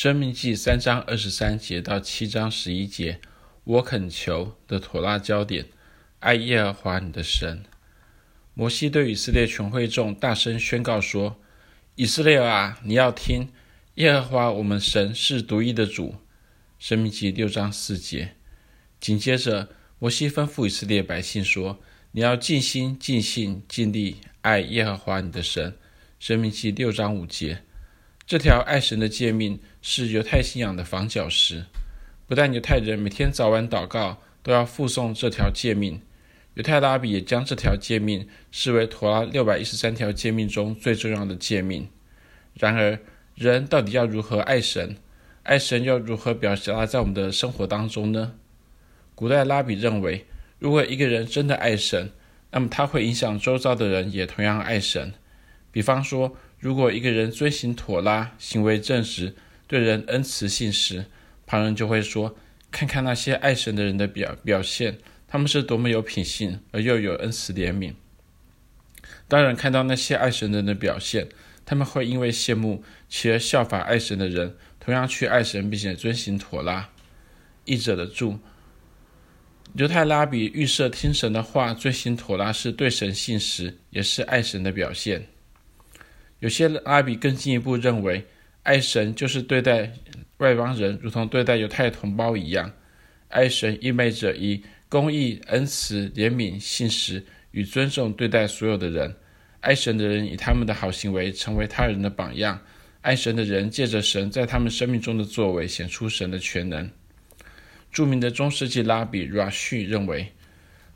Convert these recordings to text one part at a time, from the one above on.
申命记三章二十三节到七章十一节，我恳求的妥拉焦点，爱耶和华你的神。摩西对以色列全会众大声宣告说：“以色列啊，你要听，耶和华我们神是独一的主。”申命记六章四节。紧接着，摩西吩咐以色列百姓说：“你要尽心、尽性、尽力爱耶和华你的神。”申命记六章五节。这条爱神的诫命是犹太信仰的房角石，不但犹太人每天早晚祷告都要附诵这条诫命，犹太拉比也将这条诫命视为妥拉六百一十三条诫命中最重要的诫命。然而，人到底要如何爱神？爱神又如何表达在我们的生活当中呢？古代拉比认为，如果一个人真的爱神，那么他会影响周遭的人也同样爱神。比方说，如果一个人遵行妥拉，行为正直，对人恩慈信实，旁人就会说：“看看那些爱神的人的表表现，他们是多么有品性，而又有恩慈怜悯。”当人看到那些爱神的人的表现，他们会因为羡慕，其而效法爱神的人，同样去爱神，并且遵行妥拉。译者的注：犹太拉比预设听神的话，遵行妥拉是对神信实，也是爱神的表现。有些拉比更进一步认为，爱神就是对待外邦人如同对待犹太同胞一样。爱神意味着以公义、恩慈、怜悯、信实与尊重对待所有的人。爱神的人以他们的好行为成为他人的榜样。爱神的人借着神在他们生命中的作为显出神的全能。著名的中世纪拉比 Rashi 认为，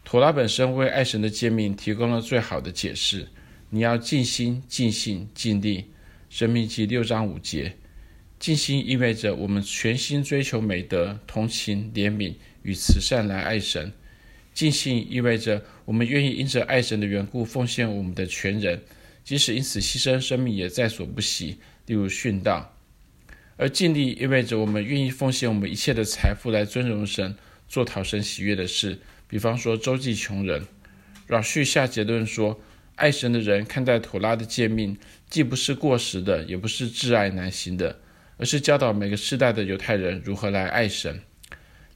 妥拉本身为爱神的诫命提供了最好的解释。你要尽心、尽性、尽力。申命记六章五节，尽心意味着我们全心追求美德、同情、怜悯与慈善来爱神；尽心意味着我们愿意因着爱神的缘故奉献我们的全人，即使因此牺牲生命也在所不惜，例如殉道；而尽力意味着我们愿意奉献我们一切的财富来尊荣神，做讨神喜悦的事，比方说周济穷人。绕序下结论说。爱神的人看待妥拉的诫命，既不是过时的，也不是挚爱难行的，而是教导每个世代的犹太人如何来爱神。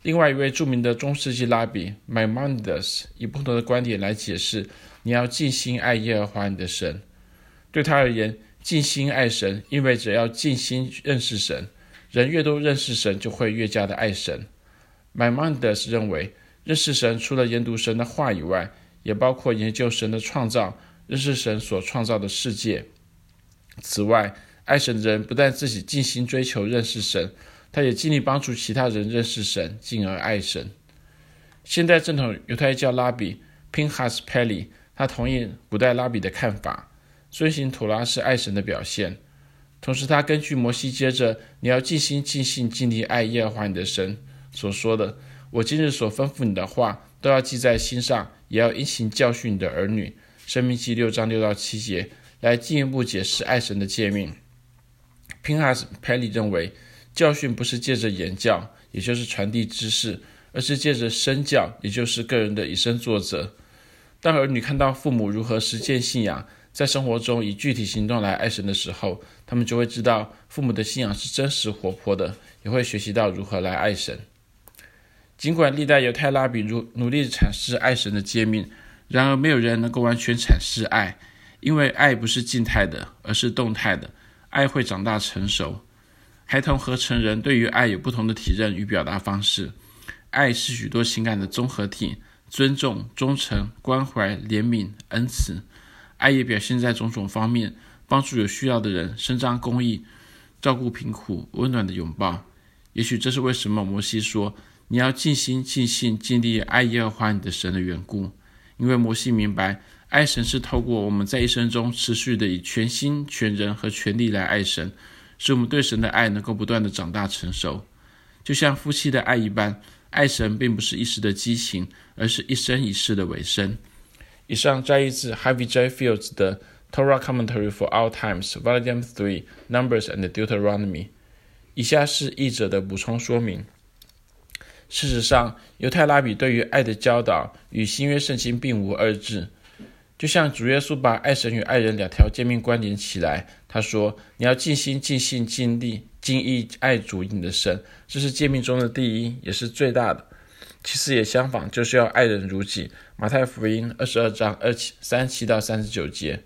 另外一位著名的中世纪拉比 Mymonides 以不同的观点来解释：你要尽心爱耶和华你的神。对他而言，尽心爱神意味着要尽心认识神。人越多认识神，就会越加的爱神。Mymonides 认为，认识神除了研读神的话以外，也包括研究神的创造。认识神所创造的世界。此外，爱神的人不但自己尽心追求认识神，他也尽力帮助其他人认识神，进而爱神。现代正统犹太教拉比 Pinchas Pelly，他同意古代拉比的看法，遵循妥拉是爱神的表现。同时，他根据摩西接着“你要尽心、尽性、尽力爱耶和华你的神”所说的：“我今日所吩咐你的话，都要记在心上，也要殷勤教训你的儿女。”申命记六章六到七节，来进一步解释爱神的诫命。Pinhas Pelly 认为，教训不是借着言教，也就是传递知识，而是借着身教，也就是个人的以身作则。当儿女看到父母如何实践信仰，在生活中以具体行动来爱神的时候，他们就会知道父母的信仰是真实活泼的，也会学习到如何来爱神。尽管历代犹太拉比如努力阐释爱神的诫命。然而，没有人能够完全阐释爱，因为爱不是静态的，而是动态的。爱会长大成熟。孩童和成人对于爱有不同的体认与表达方式。爱是许多情感的综合体，尊重、忠诚、关怀、怜悯、恩慈。爱也表现在种种方面，帮助有需要的人，伸张公义，照顾贫苦，温暖的拥抱。也许这是为什么摩西说：“你要尽心、尽性、尽力爱耶和华你的神”的缘故。因为摩西明白，爱神是透过我们在一生中持续的以全心、全人和全力来爱神，使我们对神的爱能够不断的长大成熟。就像夫妻的爱一般，爱神并不是一时的激情，而是一生一世的委身。以上摘译自 Heavy J Fields 的《Torah Commentary for All Times》Volume Three Numbers and Deuteronomy。以下是译者的补充说明。事实上，犹太拉比对于爱的教导与新约圣经并无二致。就像主耶稣把爱神与爱人两条诫命关联起来，他说：“你要尽心、尽性、尽力、尽意爱主你的神，这是诫命中的第一，也是最大的。其实也相仿，就是要爱人如己。马太福音二十二章二七三七到三十九节。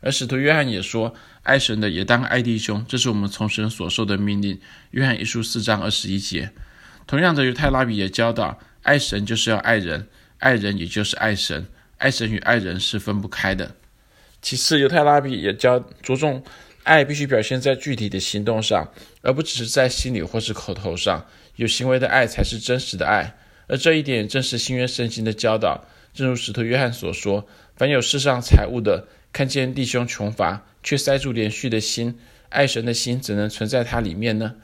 而使徒约翰也说，爱神的也当爱弟兄，这是我们从神所受的命令。约翰一书四章二十一节。同样的，犹太拉比也教导，爱神就是要爱人，爱人也就是爱神，爱神与爱人是分不开的。其次，犹太拉比也教着重爱必须表现在具体的行动上，而不只是在心里或是口头上。有行为的爱才是真实的爱，而这一点正是新约圣经的教导。正如使徒约翰所说：“凡有世上财物的，看见弟兄穷乏，却塞住连续的心，爱神的心怎能存在他里面呢？”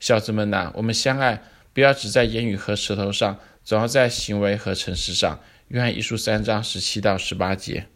小子们呐，我们相爱，不要只在言语和舌头上，总要在行为和诚实上。约翰一书三章十七到十八节。